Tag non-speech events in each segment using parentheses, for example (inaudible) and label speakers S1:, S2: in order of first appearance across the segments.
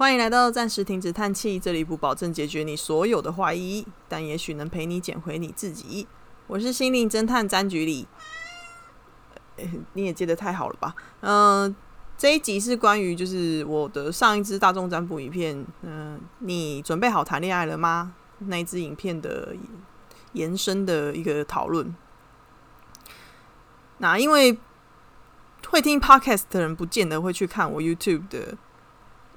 S1: 欢迎来到暂时停止叹气，这里不保证解决你所有的怀疑，但也许能陪你捡回你自己。我是心灵侦探詹局里，你也接的太好了吧？嗯，这一集是关于就是我的上一支大众占卜影片，嗯，你准备好谈恋爱了吗？那一支影片的延伸的一个讨论。那因为会听 podcast 的人，不见得会去看我 YouTube 的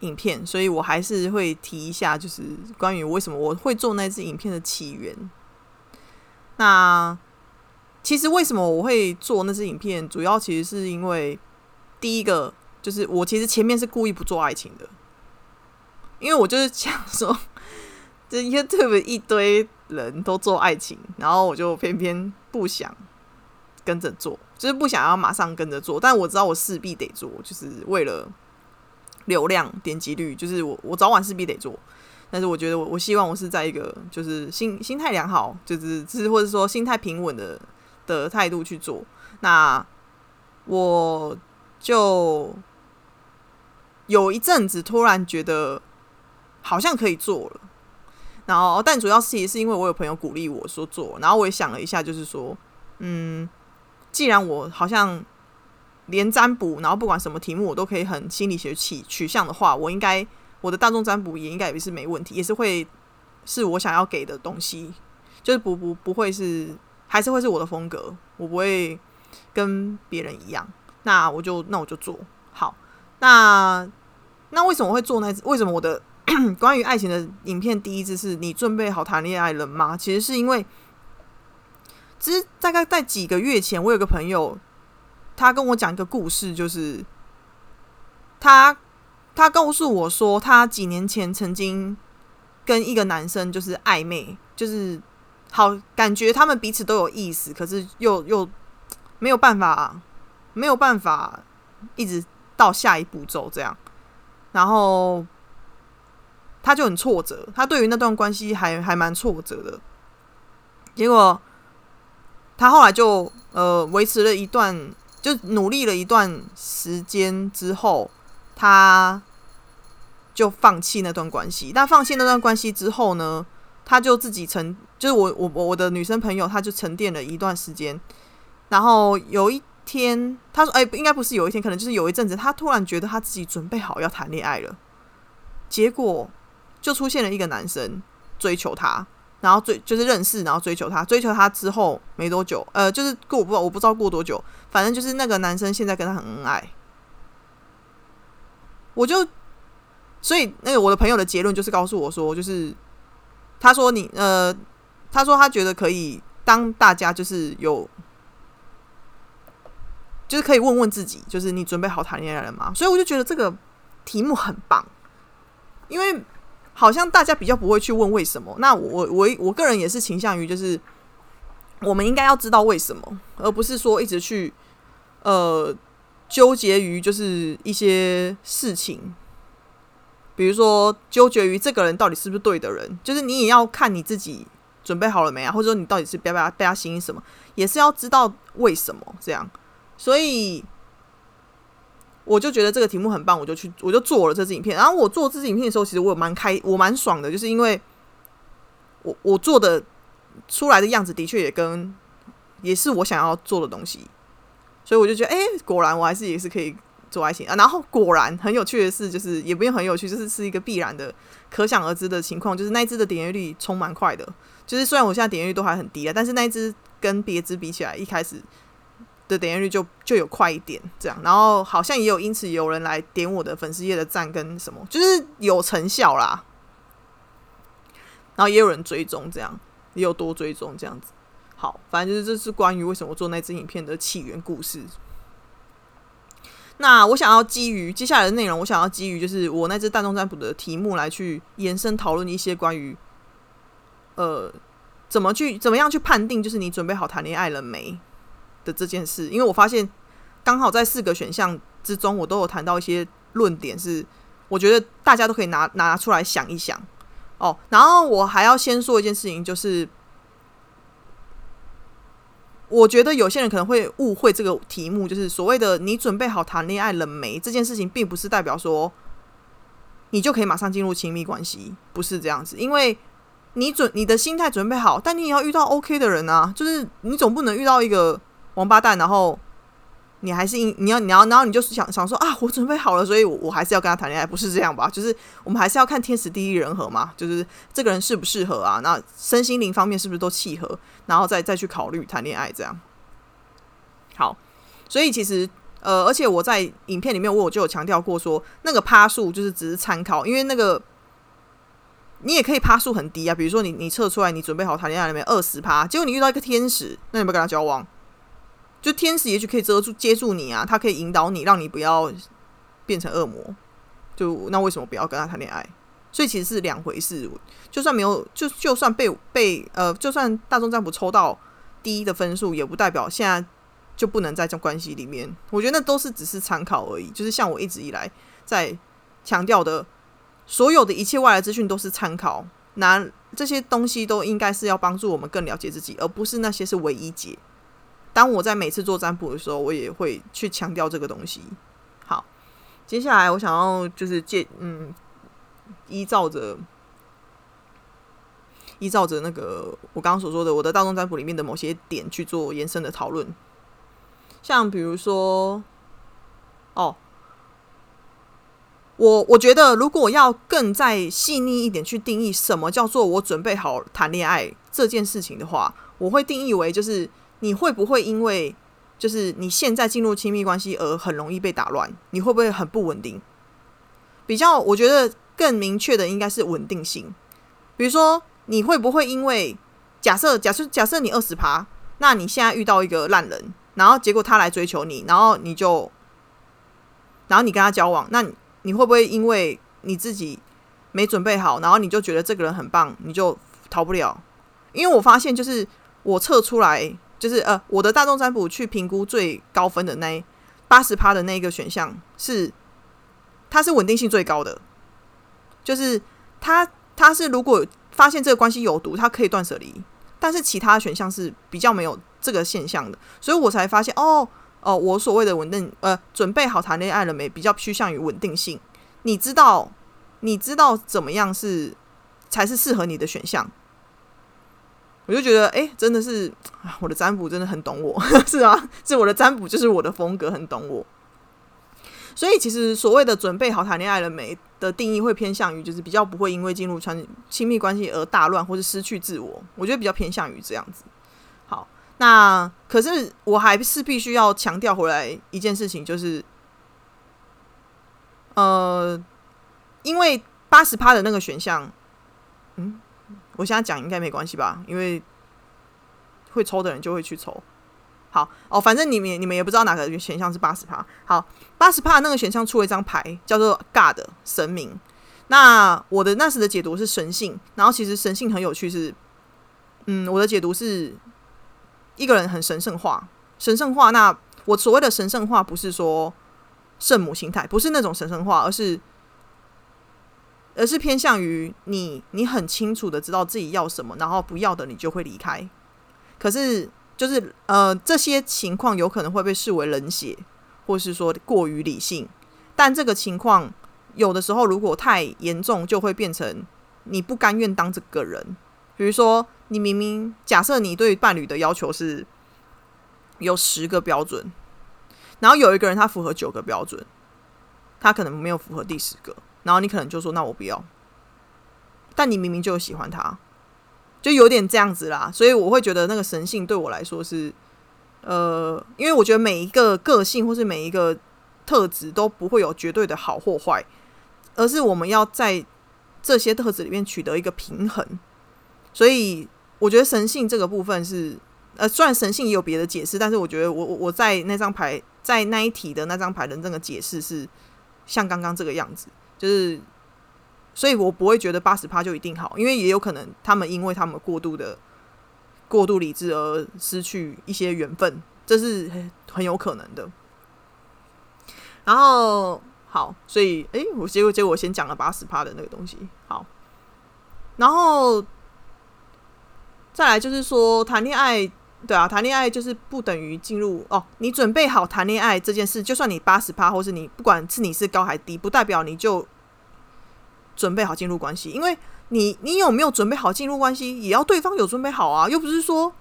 S1: 影片，所以我还是会提一下，就是关于为什么我会做那支影片的起源。那其实为什么我会做那支影片，主要其实是因为第一个就是我其实前面是故意不做爱情的，因为我就是想说，这 YouTube 一堆人都做爱情，然后我就偏偏不想跟着做，就是不想要马上跟着做，但我知道我势必得做，就是为了流量点击率，就是我我早晚势必得做。但是我觉得我我希望我是在一个就是心心态良好，就是是或者说心态平稳的的态度去做。那我就有一阵子突然觉得好像可以做了，然后但主要是也是因为我有朋友鼓励我说做，然后我也想了一下，就是说，嗯，既然我好像连占卜，然后不管什么题目我都可以很心理学取取向的话，我应该。我的大众占卜也应该也是没问题，也是会是我想要给的东西，就是不不不会是，还是会是我的风格，我不会跟别人一样。那我就那我就做好。那那为什么会做那？为什么我的关于爱情的影片第一支是你准备好谈恋爱了吗？其实是因为，其实大概在几个月前，我有个朋友，他跟我讲一个故事，就是他。他告诉我说，他几年前曾经跟一个男生就是暧昧，就是好感觉他们彼此都有意思，可是又又没有办法，没有办法一直到下一步走这样。然后他就很挫折，他对于那段关系还还蛮挫折的。结果他后来就呃维持了一段，就努力了一段时间之后。他就放弃那段关系，但放弃那段关系之后呢，他就自己沉，就是我我我我的女生朋友，她就沉淀了一段时间，然后有一天，他说：“哎，应该不是有一天，可能就是有一阵子，他突然觉得他自己准备好要谈恋爱了，结果就出现了一个男生追求他，然后追就是认识，然后追求他，追求他之后没多久，呃，就是过我不我不知道过多久，反正就是那个男生现在跟他很恩爱。”我就，所以那个我的朋友的结论就是告诉我说，就是他说你呃，他说他觉得可以当大家就是有，就是可以问问自己，就是你准备好谈恋爱了吗？所以我就觉得这个题目很棒，因为好像大家比较不会去问为什么。那我我我个人也是倾向于就是我们应该要知道为什么，而不是说一直去呃。纠结于就是一些事情，比如说纠结于这个人到底是不是对的人，就是你也要看你自己准备好了没啊，或者说你到底是不要不要被他吸引什么，也是要知道为什么这样。所以我就觉得这个题目很棒，我就去我就做了这支影片。然后我做这支影片的时候，其实我蛮开，我蛮爽的，就是因为我我做的出来的样子的确也跟也是我想要做的东西。所以我就觉得，哎，果然我还是也是可以做爱情啊。然后果然很有趣的是，就是也不用很有趣，就是是一个必然的、可想而知的情况，就是那一只的点阅率冲蛮快的。就是虽然我现在点阅率都还很低啊，但是那一只跟别支比起来，一开始的点阅率就就有快一点这样。然后好像也有因此有人来点我的粉丝页的赞跟什么，就是有成效啦。然后也有人追踪，这样也有多追踪这样子。好，反正就是这是关于为什么做那支影片的起源故事。那我想要基于接下来的内容，我想要基于就是我那支大众占卜的题目来去延伸讨论一些关于呃怎么去怎么样去判定就是你准备好谈恋爱了没的这件事。因为我发现刚好在四个选项之中，我都有谈到一些论点，是我觉得大家都可以拿拿出来想一想哦。然后我还要先说一件事情，就是。我觉得有些人可能会误会这个题目，就是所谓的“你准备好谈恋爱了没”这件事情，并不是代表说你就可以马上进入亲密关系，不是这样子。因为你准你的心态准备好，但你也要遇到 OK 的人啊。就是你总不能遇到一个王八蛋，然后你还是你要你要然后你就是想想说啊，我准备好了，所以我我还是要跟他谈恋爱，不是这样吧？就是我们还是要看天时地利人和嘛，就是这个人适不适合啊？那身心灵方面是不是都契合？然后再再去考虑谈恋爱这样。好，所以其实。呃，而且我在影片里面，我就有强调过，说那个趴数就是只是参考，因为那个你也可以趴数很低啊。比如说你你测出来你准备好谈恋爱了没？二十趴，结果你遇到一个天使，那你不跟他交往？就天使也许可以遮住接住你啊，他可以引导你，让你不要变成恶魔。就那为什么不要跟他谈恋爱？所以其实是两回事。就算没有，就就算被被呃，就算大众占卜抽到低的分数，也不代表现在。就不能在这关系里面，我觉得那都是只是参考而已。就是像我一直以来在强调的，所有的一切外来资讯都是参考，那这些东西都应该是要帮助我们更了解自己，而不是那些是唯一解。当我在每次做占卜的时候，我也会去强调这个东西。好，接下来我想要就是借嗯，依照着依照着那个我刚刚所说的我的大众占卜里面的某些点去做延伸的讨论。像比如说，哦，我我觉得如果要更再细腻一点去定义什么叫做我准备好谈恋爱这件事情的话，我会定义为就是你会不会因为就是你现在进入亲密关系而很容易被打乱？你会不会很不稳定？比较我觉得更明确的应该是稳定性。比如说，你会不会因为假设假设假设你二十趴，那你现在遇到一个烂人？然后结果他来追求你，然后你就，然后你跟他交往，那你会不会因为你自己没准备好，然后你就觉得这个人很棒，你就逃不了？因为我发现，就是我测出来，就是呃，我的大众占卜去评估最高分的那八十趴的那个选项是，它是稳定性最高的，就是他他是如果发现这个关系有毒，他可以断舍离，但是其他选项是比较没有。这个现象的，所以我才发现哦哦，我所谓的稳定呃，准备好谈恋爱了没？比较趋向于稳定性。你知道，你知道怎么样是才是适合你的选项？我就觉得，哎，真的是我的占卜真的很懂我，(laughs) 是啊，是我的占卜就是我的风格，很懂我。所以，其实所谓的准备好谈恋爱了没的定义，会偏向于就是比较不会因为进入传亲密关系而大乱或者失去自我。我觉得比较偏向于这样子。好。那可是我还是必须要强调回来一件事情，就是，呃，因为八十趴的那个选项，我现在讲应该没关系吧？因为会抽的人就会去抽。好哦，反正你们你们也不知道哪个选项是八十趴。好，八十趴那个选项出了一张牌，叫做 God 神明。那我的那时的解读是神性，然后其实神性很有趣，是，嗯，我的解读是。一个人很神圣化，神圣化。那我所谓的神圣化，不是说圣母心态，不是那种神圣化，而是而是偏向于你，你很清楚的知道自己要什么，然后不要的你就会离开。可是就是呃，这些情况有可能会被视为冷血，或是说过于理性。但这个情况有的时候如果太严重，就会变成你不甘愿当这个人。比如说，你明明假设你对伴侣的要求是有十个标准，然后有一个人他符合九个标准，他可能没有符合第十个，然后你可能就说那我不要。但你明明就喜欢他，就有点这样子啦。所以我会觉得那个神性对我来说是，呃，因为我觉得每一个个性或是每一个特质都不会有绝对的好或坏，而是我们要在这些特质里面取得一个平衡。所以我觉得神性这个部分是，呃，虽然神性也有别的解释，但是我觉得我我我在那张牌在那一题的那张牌的那个解释是像刚刚这个样子，就是，所以我不会觉得八十趴就一定好，因为也有可能他们因为他们过度的过度理智而失去一些缘分，这是很有可能的。然后好，所以哎，我结果结果我先讲了八十趴的那个东西，好，然后。再来就是说，谈恋爱，对啊，谈恋爱就是不等于进入哦。你准备好谈恋爱这件事，就算你八十趴，或是你不管是你是高还低，不代表你就准备好进入关系，因为你你有没有准备好进入关系，也要对方有准备好啊，又不是说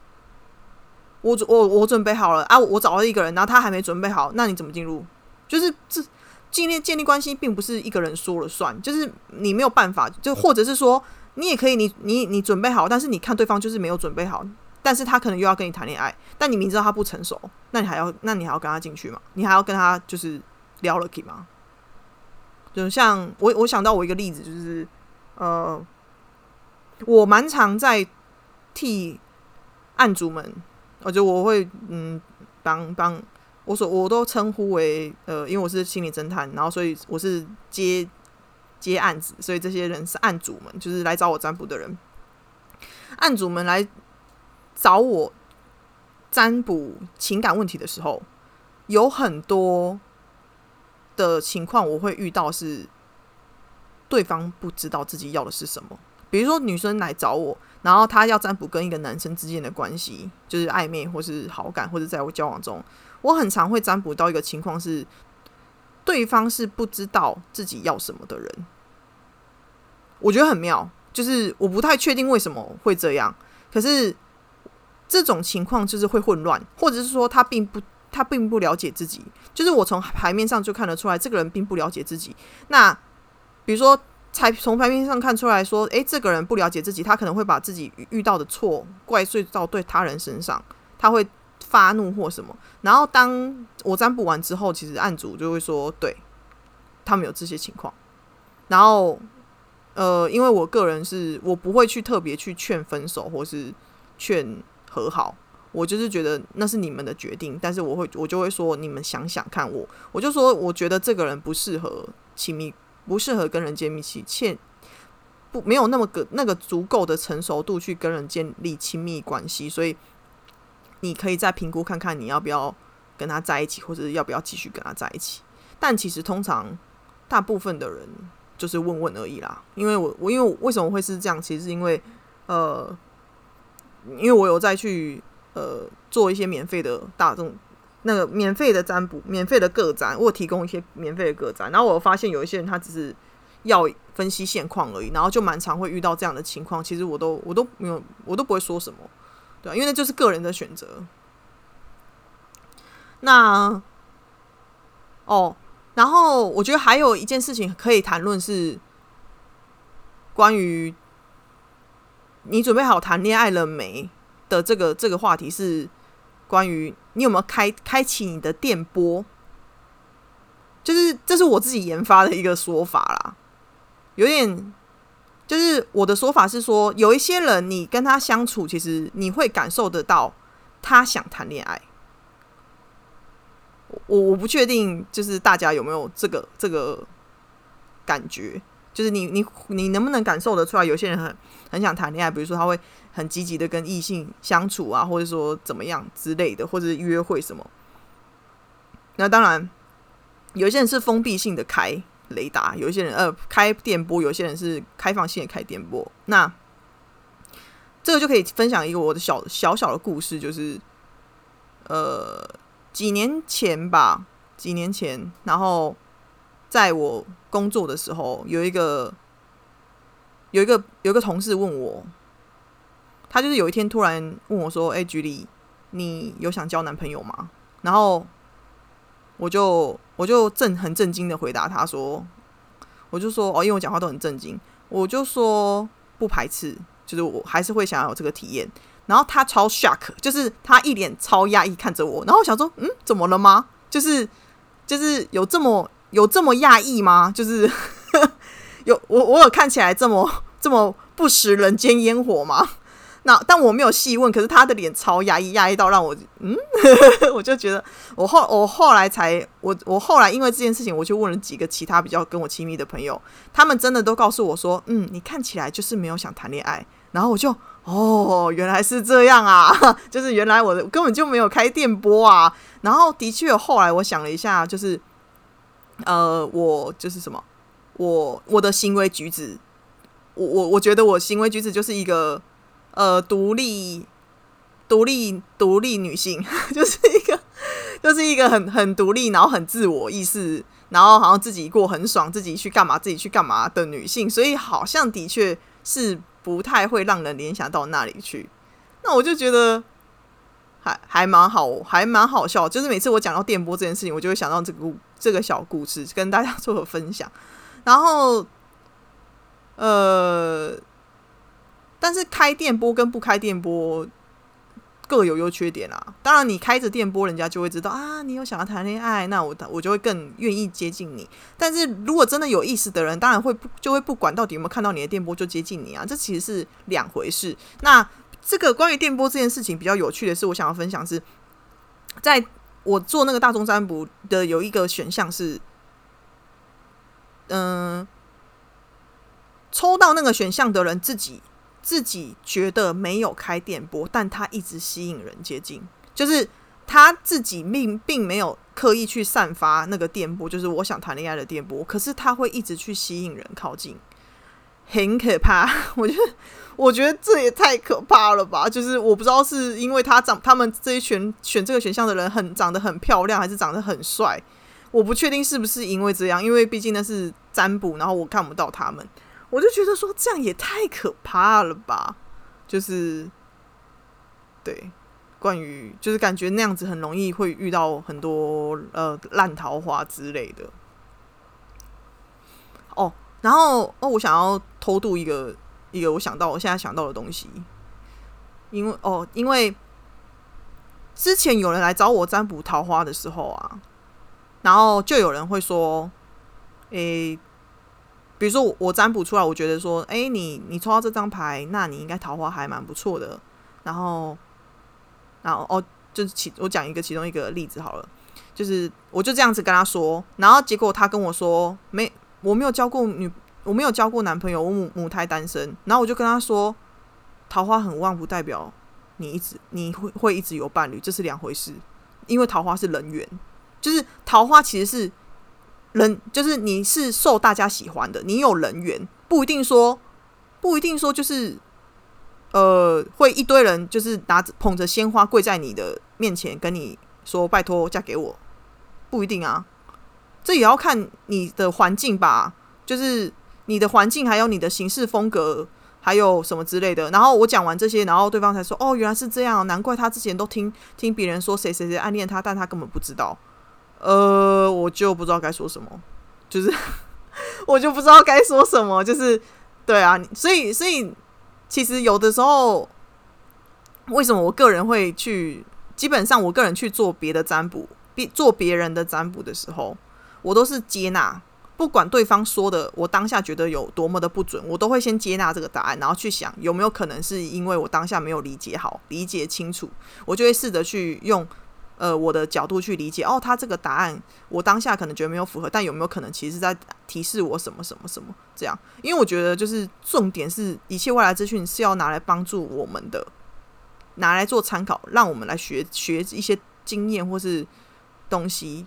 S1: 我我我准备好了啊，我找到一个人，然后他还没准备好，那你怎么进入？就是这建立建立关系，并不是一个人说了算，就是你没有办法，就或者是说你也可以，你你你准备好，但是你看对方就是没有准备好，但是他可能又要跟你谈恋爱，但你明知道他不成熟，那你还要那你还要跟他进去吗？你还要跟他就是聊了 k 吗？就像我我想到我一个例子，就是呃，我蛮常在替案主们，我就我会嗯帮帮。我所我都称呼为呃，因为我是心理侦探，然后所以我是接接案子，所以这些人是案主们，就是来找我占卜的人。案主们来找我占卜情感问题的时候，有很多的情况我会遇到是对方不知道自己要的是什么。比如说女生来找我，然后她要占卜跟一个男生之间的关系，就是暧昧或是好感，或者在我交往中。我很常会占卜到一个情况是，对方是不知道自己要什么的人，我觉得很妙，就是我不太确定为什么会这样。可是这种情况就是会混乱，或者是说他并不他并不了解自己，就是我从牌面上就看得出来，这个人并不了解自己。那比如说，才从牌面上看出来说，诶，这个人不了解自己，他可能会把自己遇到的错怪罪到对他人身上，他会。发怒或什么，然后当我占卜完之后，其实案主就会说，对他们有这些情况。然后，呃，因为我个人是我不会去特别去劝分手或是劝和好，我就是觉得那是你们的决定。但是我会，我就会说，你们想想看，我我就说，我觉得这个人不适合亲密，不适合跟人建立起欠不没有那么个那个足够的成熟度去跟人建立亲密关系，所以。你可以再评估看看你要不要跟他在一起，或者是要不要继续跟他在一起。但其实通常大部分的人就是问问而已啦。因为我我因为为什么会是这样？其实是因为呃，因为我有再去呃做一些免费的大众那个免费的占卜、免费的个占，我提供一些免费的个占。然后我发现有一些人他只是要分析现况而已，然后就蛮常会遇到这样的情况。其实我都我都没有我都不会说什么。对，因为那就是个人的选择。那哦，然后我觉得还有一件事情可以谈论是关于你准备好谈恋爱了没的这个这个话题，是关于你有没有开开启你的电波，就是这是我自己研发的一个说法啦，有点。就是我的说法是说，有一些人你跟他相处，其实你会感受得到他想谈恋爱。我我不确定，就是大家有没有这个这个感觉？就是你你你能不能感受得出来？有些人很很想谈恋爱，比如说他会很积极的跟异性相处啊，或者说怎么样之类的，或者约会什么。那当然，有些人是封闭性的开。雷达有一些人呃开电波，有些人是开放性的开电波。那这个就可以分享一个我的小小小的故事，就是呃几年前吧，几年前，然后在我工作的时候，有一个有一个有一个同事问我，他就是有一天突然问我说：“哎，局里，你有想交男朋友吗？”然后我就。我就震很震惊的回答他说：“我就说哦，因为我讲话都很震惊，我就说不排斥，就是我还是会想要有这个体验。”然后他超 shock，就是他一脸超压抑看着我，然后我想说：“嗯，怎么了吗？就是就是有这么有这么压抑吗？就是 (laughs) 有我我有看起来这么这么不食人间烟火吗？”那但我没有细问，可是他的脸超压抑，压抑到让我嗯，(laughs) 我就觉得我后我后来才我我后来因为这件事情，我就问了几个其他比较跟我亲密的朋友，他们真的都告诉我说，嗯，你看起来就是没有想谈恋爱。然后我就哦，原来是这样啊，(laughs) 就是原来我根本就没有开电波啊。然后的确后来我想了一下，就是呃，我就是什么，我我的行为举止，我我我觉得我行为举止就是一个。呃，独立、独立、独立女性，(laughs) 就是一个就是一个很很独立，然后很自我意识，然后好像自己过很爽，自己去干嘛自己去干嘛的女性，所以好像的确是不太会让人联想到那里去。那我就觉得还还蛮好，还蛮好笑。就是每次我讲到电波这件事情，我就会想到这个这个小故事，跟大家 (laughs) 做个分享。然后，呃，但是开电波跟不开电波。各有优缺点啊。当然，你开着电波，人家就会知道啊，你有想要谈恋爱，那我我就会更愿意接近你。但是如果真的有意思的人，当然会不就会不管到底有没有看到你的电波就接近你啊，这其实是两回事。那这个关于电波这件事情比较有趣的是，我想要分享是，在我做那个大众占卜的有一个选项是，嗯，抽到那个选项的人自己。自己觉得没有开电波，但他一直吸引人接近，就是他自己并并没有刻意去散发那个电波，就是我想谈恋爱的电波。可是他会一直去吸引人靠近，很可怕。(laughs) 我觉得，我觉得这也太可怕了吧！就是我不知道是因为他长，他们这一选选这个选项的人很长得很漂亮，还是长得很帅。我不确定是不是因为这样，因为毕竟那是占卜，然后我看不到他们。我就觉得说这样也太可怕了吧，就是对，关于就是感觉那样子很容易会遇到很多呃烂桃花之类的。哦，然后哦，我想要偷渡一个一个我想到我现在想到的东西，因为哦，因为之前有人来找我占卜桃花的时候啊，然后就有人会说，诶。比如说我占卜出来，我觉得说，哎，你你抽到这张牌，那你应该桃花还蛮不错的。然后，然后哦，就是其我讲一个其中一个例子好了，就是我就这样子跟他说，然后结果他跟我说，没，我没有交过女，我没有交过男朋友，我母母胎单身。然后我就跟他说，桃花很旺，不代表你一直你会会一直有伴侣，这是两回事。因为桃花是人缘，就是桃花其实是。人就是你是受大家喜欢的，你有人缘，不一定说，不一定说就是，呃，会一堆人就是拿着捧着鲜花跪在你的面前跟你说拜托嫁给我，不一定啊，这也要看你的环境吧，就是你的环境还有你的行事风格还有什么之类的。然后我讲完这些，然后对方才说哦，原来是这样，难怪他之前都听听别人说谁谁谁暗恋他，但他根本不知道。呃，我就不知道该说什么，就是 (laughs) 我就不知道该说什么，就是对啊，所以所以其实有的时候，为什么我个人会去，基本上我个人去做别的占卜，别做别人的占卜的时候，我都是接纳，不管对方说的，我当下觉得有多么的不准，我都会先接纳这个答案，然后去想有没有可能是因为我当下没有理解好，理解清楚，我就会试着去用。呃，我的角度去理解哦，他这个答案我当下可能觉得没有符合，但有没有可能其实在提示我什么什么什么这样？因为我觉得就是重点是一切外来资讯是要拿来帮助我们的，拿来做参考，让我们来学学一些经验或是东西，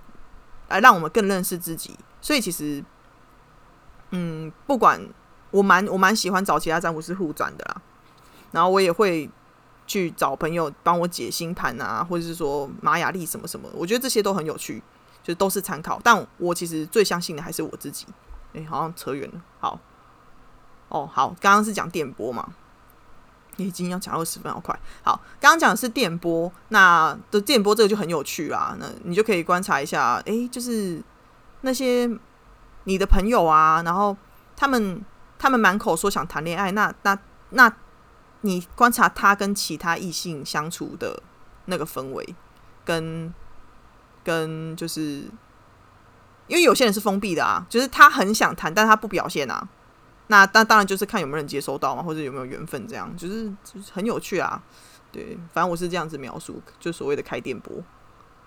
S1: 来让我们更认识自己。所以其实，嗯，不管我蛮我蛮喜欢找其他占卜师互转的啦，然后我也会。去找朋友帮我解星盘啊，或者是说玛雅历什么什么，我觉得这些都很有趣，就都是参考。但我其实最相信的还是我自己。哎，好像扯远了。好，哦，好，刚刚是讲电波嘛，已经要讲二十分，好快。好，刚刚讲的是电波，那的电波这个就很有趣啦。那你就可以观察一下，哎，就是那些你的朋友啊，然后他们他们满口说想谈恋爱，那那那。你观察他跟其他异性相处的那个氛围，跟跟就是，因为有些人是封闭的啊，就是他很想谈，但他不表现啊。那那当然就是看有没有人接收到嘛，或者有没有缘分，这样就是就是很有趣啊。对，反正我是这样子描述，就所谓的开电波，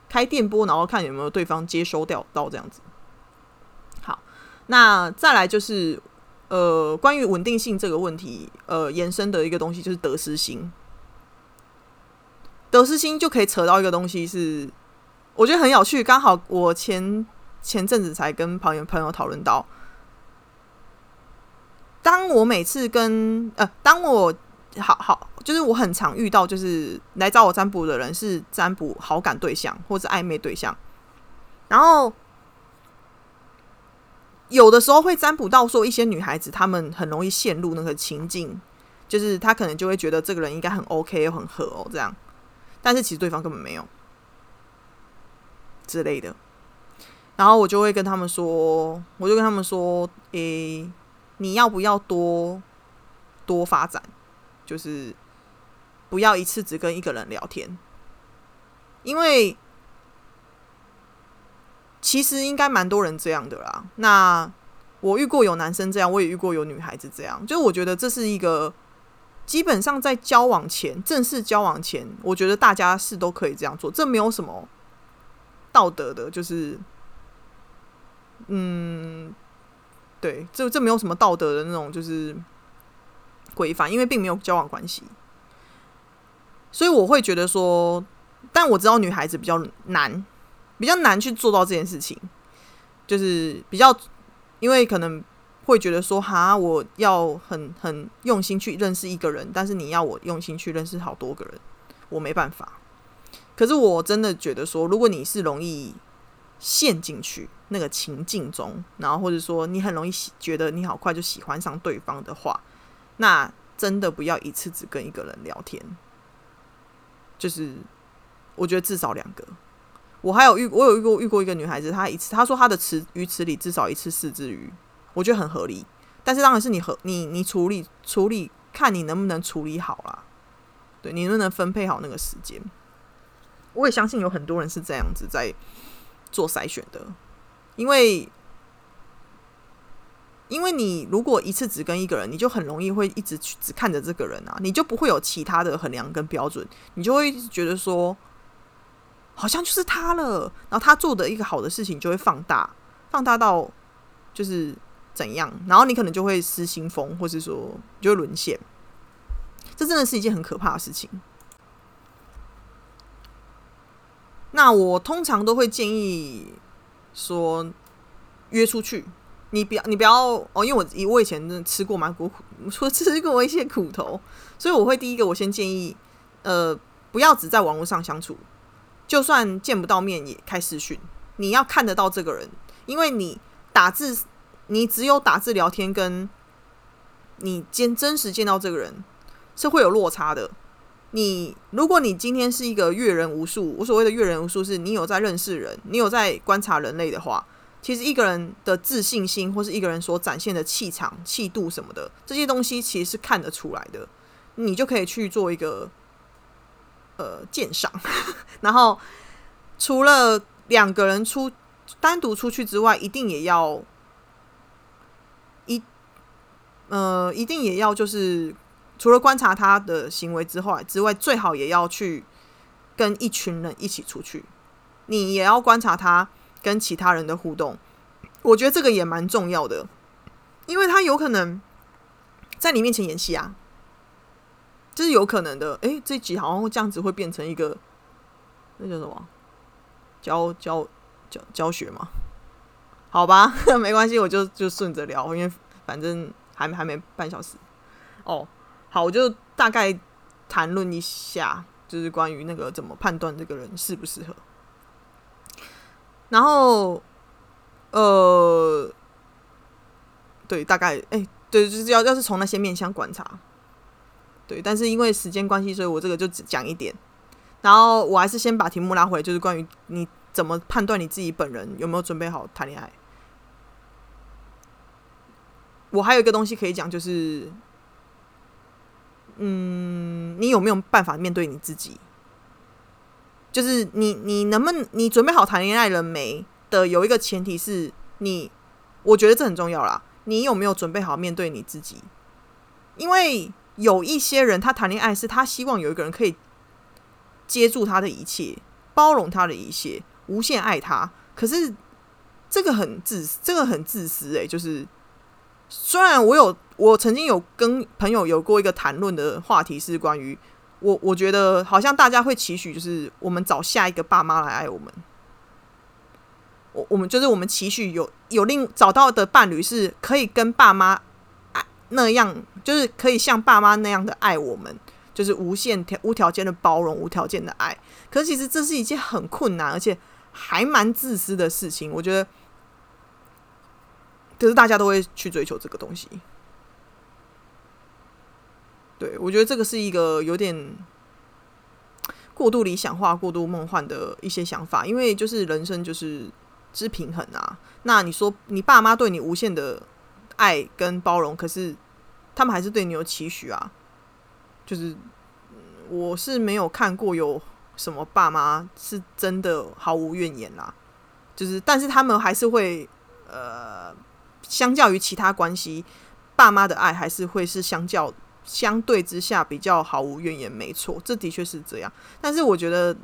S1: 开电波，然后看有没有对方接收掉到这样子。好，那再来就是。呃，关于稳定性这个问题，呃，延伸的一个东西就是得失心。得失心就可以扯到一个东西，是我觉得很有趣。刚好我前前阵子才跟朋友朋友讨论到，当我每次跟呃，当我好好，就是我很常遇到，就是来找我占卜的人是占卜好感对象或者暧昧对象，然后有的时候会占卜到说一些女孩子她们很容易陷入那个情境，就是她可能就会觉得这个人应该很 OK 又很合哦这样，但是其实对方根本没有之类的。然后我就会跟他们说，我就跟他们说，诶，你要不要多多发展？就是不要一次只跟一个人聊天，因为其实应该蛮多人这样的啦。那我遇过有男生这样，我也遇过有女孩子这样。就我觉得这是一个基本上在交往前，正式交往前，我觉得大家是都可以这样做，这没有什么道德的，就是。嗯，对，这这没有什么道德的那种就是规范，因为并没有交往关系，所以我会觉得说，但我知道女孩子比较难，比较难去做到这件事情，就是比较，因为可能会觉得说，哈，我要很很用心去认识一个人，但是你要我用心去认识好多个人，我没办法。可是我真的觉得说，如果你是容易。陷进去那个情境中，然后或者说你很容易喜觉得你好快就喜欢上对方的话，那真的不要一次只跟一个人聊天。就是我觉得至少两个。我还有遇我有遇过遇过一个女孩子，她一次她说她的池鱼池里至少一次四只鱼，我觉得很合理。但是当然是你和你你处理处理，看你能不能处理好啦。对你能不能分配好那个时间？我也相信有很多人是这样子在。做筛选的，因为因为你如果一次只跟一个人，你就很容易会一直去只看着这个人啊，你就不会有其他的衡量跟标准，你就会觉得说，好像就是他了，然后他做的一个好的事情就会放大，放大到就是怎样，然后你可能就会失心疯，或是说就会沦陷，这真的是一件很可怕的事情。那我通常都会建议说约出去，你不要你不要哦，因为我我以前真的吃过蛮苦，说吃过一些苦头，所以我会第一个我先建议，呃，不要只在网络上相处，就算见不到面也开视讯，你要看得到这个人，因为你打字，你只有打字聊天，跟你见真实见到这个人是会有落差的。你如果你今天是一个阅人无数，我所谓的阅人无数，是你有在认识人，你有在观察人类的话，其实一个人的自信心，或是一个人所展现的气场、气度什么的，这些东西其实是看得出来的。你就可以去做一个呃鉴赏，(laughs) 然后除了两个人出单独出去之外，一定也要一呃，一定也要就是。除了观察他的行为之外，之外最好也要去跟一群人一起出去。你也要观察他跟其他人的互动，我觉得这个也蛮重要的，因为他有可能在你面前演戏啊，这是有可能的。诶，这集好像会这样子会变成一个那叫什么教教教教学吗？好吧，(laughs) 没关系，我就就顺着聊，因为反正还还没半小时哦。好，我就大概谈论一下，就是关于那个怎么判断这个人适不适合。然后，呃，对，大概，哎，对，就是要要是从那些面相观察，对。但是因为时间关系，所以我这个就只讲一点。然后我还是先把题目拉回来，就是关于你怎么判断你自己本人有没有准备好谈恋爱。我还有一个东西可以讲，就是。嗯，你有没有办法面对你自己？就是你，你能不能，你准备好谈恋爱了没？的有一个前提是你，我觉得这很重要啦。你有没有准备好面对你自己？因为有一些人，他谈恋爱是他希望有一个人可以接住他的一切，包容他的一切，无限爱他。可是这个很自私，这个很自私诶，就是虽然我有。我曾经有跟朋友有过一个谈论的话题，是关于我，我觉得好像大家会期许，就是我们找下一个爸妈来爱我们。我我们就是我们期许有有另找到的伴侣是可以跟爸妈那样，就是可以像爸妈那样的爱我们，就是无限条、无条件的包容、无条件的爱。可是其实这是一件很困难，而且还蛮自私的事情。我觉得，可是大家都会去追求这个东西。对我觉得这个是一个有点过度理想化、过度梦幻的一些想法，因为就是人生就是知平衡啊。那你说你爸妈对你无限的。爱跟包容，可是他们还是对你有期许啊。就是我是没有看过有什么爸妈是真的毫无怨言啦。就是，但是他们还是会呃，相较于其他关系，爸妈的爱还是会是相较相对之下比较毫无怨言。没错，这的确是这样。但是我觉得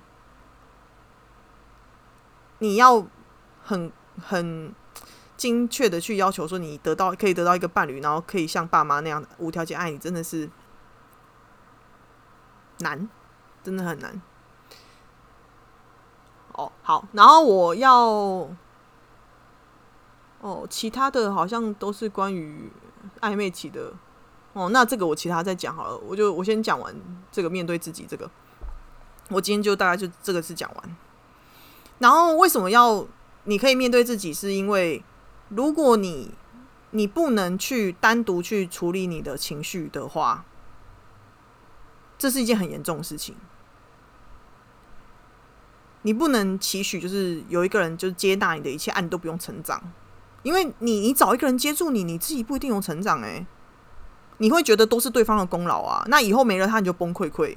S1: 你要很很。精确的去要求说你得到可以得到一个伴侣，然后可以像爸妈那样无条件爱你，真的是难，真的很难。哦，好，然后我要哦，其他的好像都是关于暧昧期的哦，那这个我其他再讲好了，我就我先讲完这个面对自己这个，我今天就大概就这个是讲完。然后为什么要你可以面对自己，是因为。如果你你不能去单独去处理你的情绪的话，这是一件很严重的事情。你不能期许就是有一个人就是接纳你的一切，啊，你都不用成长，因为你你找一个人接住你，你自己不一定有成长哎，你会觉得都是对方的功劳啊，那以后没了他你就崩溃溃，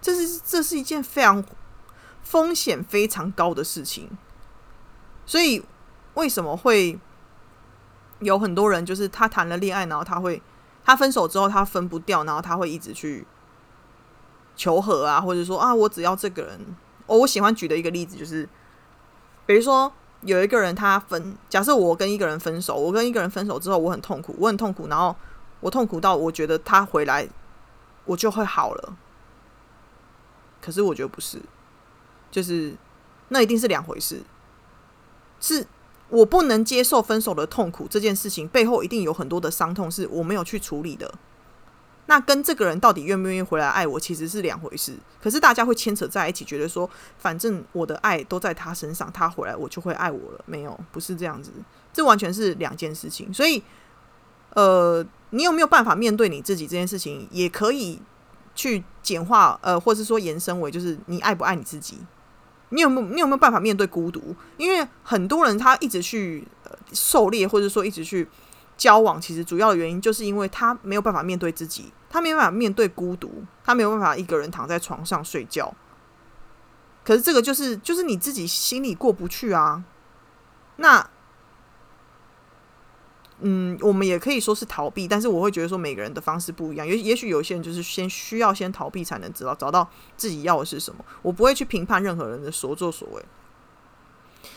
S1: 这是这是一件非常风险非常高的事情，所以为什么会？有很多人就是他谈了恋爱，然后他会他分手之后他分不掉，然后他会一直去求和啊，或者说啊，我只要这个人。哦，我喜欢举的一个例子就是，比如说有一个人他分，假设我跟一个人分手，我跟一个人分手之后我很痛苦，我很痛苦，然后我痛苦到我觉得他回来我就会好了，可是我觉得不是，就是那一定是两回事，是。我不能接受分手的痛苦这件事情背后一定有很多的伤痛是我没有去处理的。那跟这个人到底愿不愿意回来爱我其实是两回事。可是大家会牵扯在一起，觉得说反正我的爱都在他身上，他回来我就会爱我了。没有，不是这样子，这完全是两件事情。所以，呃，你有没有办法面对你自己这件事情，也可以去简化，呃，或是说延伸为就是你爱不爱你自己。你有没有你有没有办法面对孤独？因为很多人他一直去狩猎，或者说一直去交往，其实主要的原因就是因为他没有办法面对自己，他没有办法面对孤独，他没有办法一个人躺在床上睡觉。可是这个就是就是你自己心里过不去啊，那。嗯，我们也可以说是逃避，但是我会觉得说每个人的方式不一样。也也许有些人就是先需要先逃避，才能知道找到自己要的是什么。我不会去评判任何人的所作所为，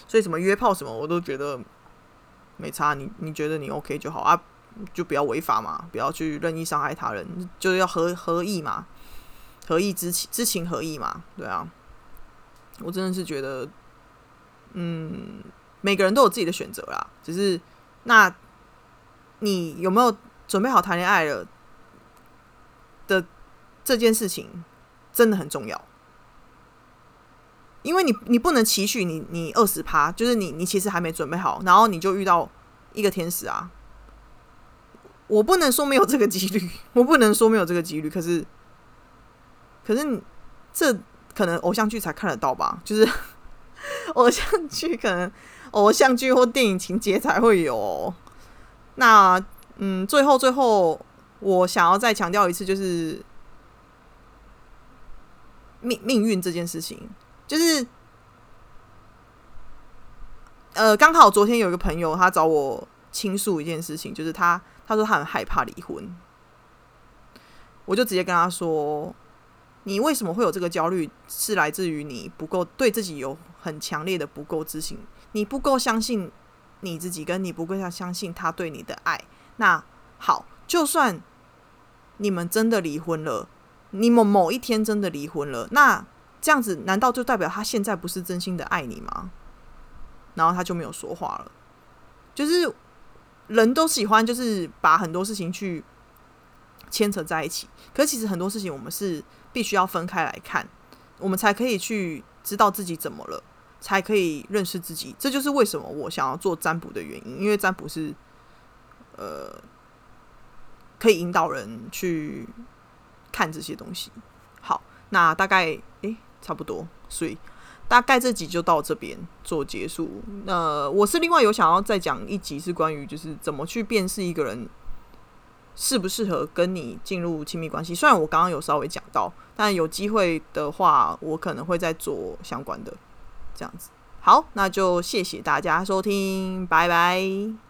S1: 所以什么约炮什么，我都觉得没差。你你觉得你 OK 就好啊，就不要违法嘛，不要去任意伤害他人，就是要合合意嘛，合意知情知情合意嘛，对啊。我真的是觉得，嗯，每个人都有自己的选择啦，只是那。你有没有准备好谈恋爱了的这件事情，真的很重要。因为你你不能期许你你二十趴，就是你你其实还没准备好，然后你就遇到一个天使啊！我不能说没有这个几率，(laughs) 我不能说没有这个几率。可是，可是这可能偶像剧才看得到吧？就是 (laughs) 偶像剧可能偶像剧或电影情节才会有。那嗯，最后最后，我想要再强调一次，就是命命运这件事情，就是呃，刚好昨天有一个朋友他找我倾诉一件事情，就是他他说他很害怕离婚，我就直接跟他说，你为什么会有这个焦虑？是来自于你不够对自己有很强烈的不够自信，你不够相信。你自己跟你不会要相信他对你的爱，那好，就算你们真的离婚了，你们某一天真的离婚了，那这样子难道就代表他现在不是真心的爱你吗？然后他就没有说话了。就是人都喜欢，就是把很多事情去牵扯在一起。可其实很多事情我们是必须要分开来看，我们才可以去知道自己怎么了，才可以认识自己。这就是为什么我想要做占卜的原因，因为占卜是呃可以引导人去看这些东西。好，那大概诶差不多，所以。大概这集就到这边做结束。那我是另外有想要再讲一集，是关于就是怎么去辨识一个人适不适合跟你进入亲密关系。虽然我刚刚有稍微讲到，但有机会的话，我可能会再做相关的这样子。好，那就谢谢大家收听，拜拜。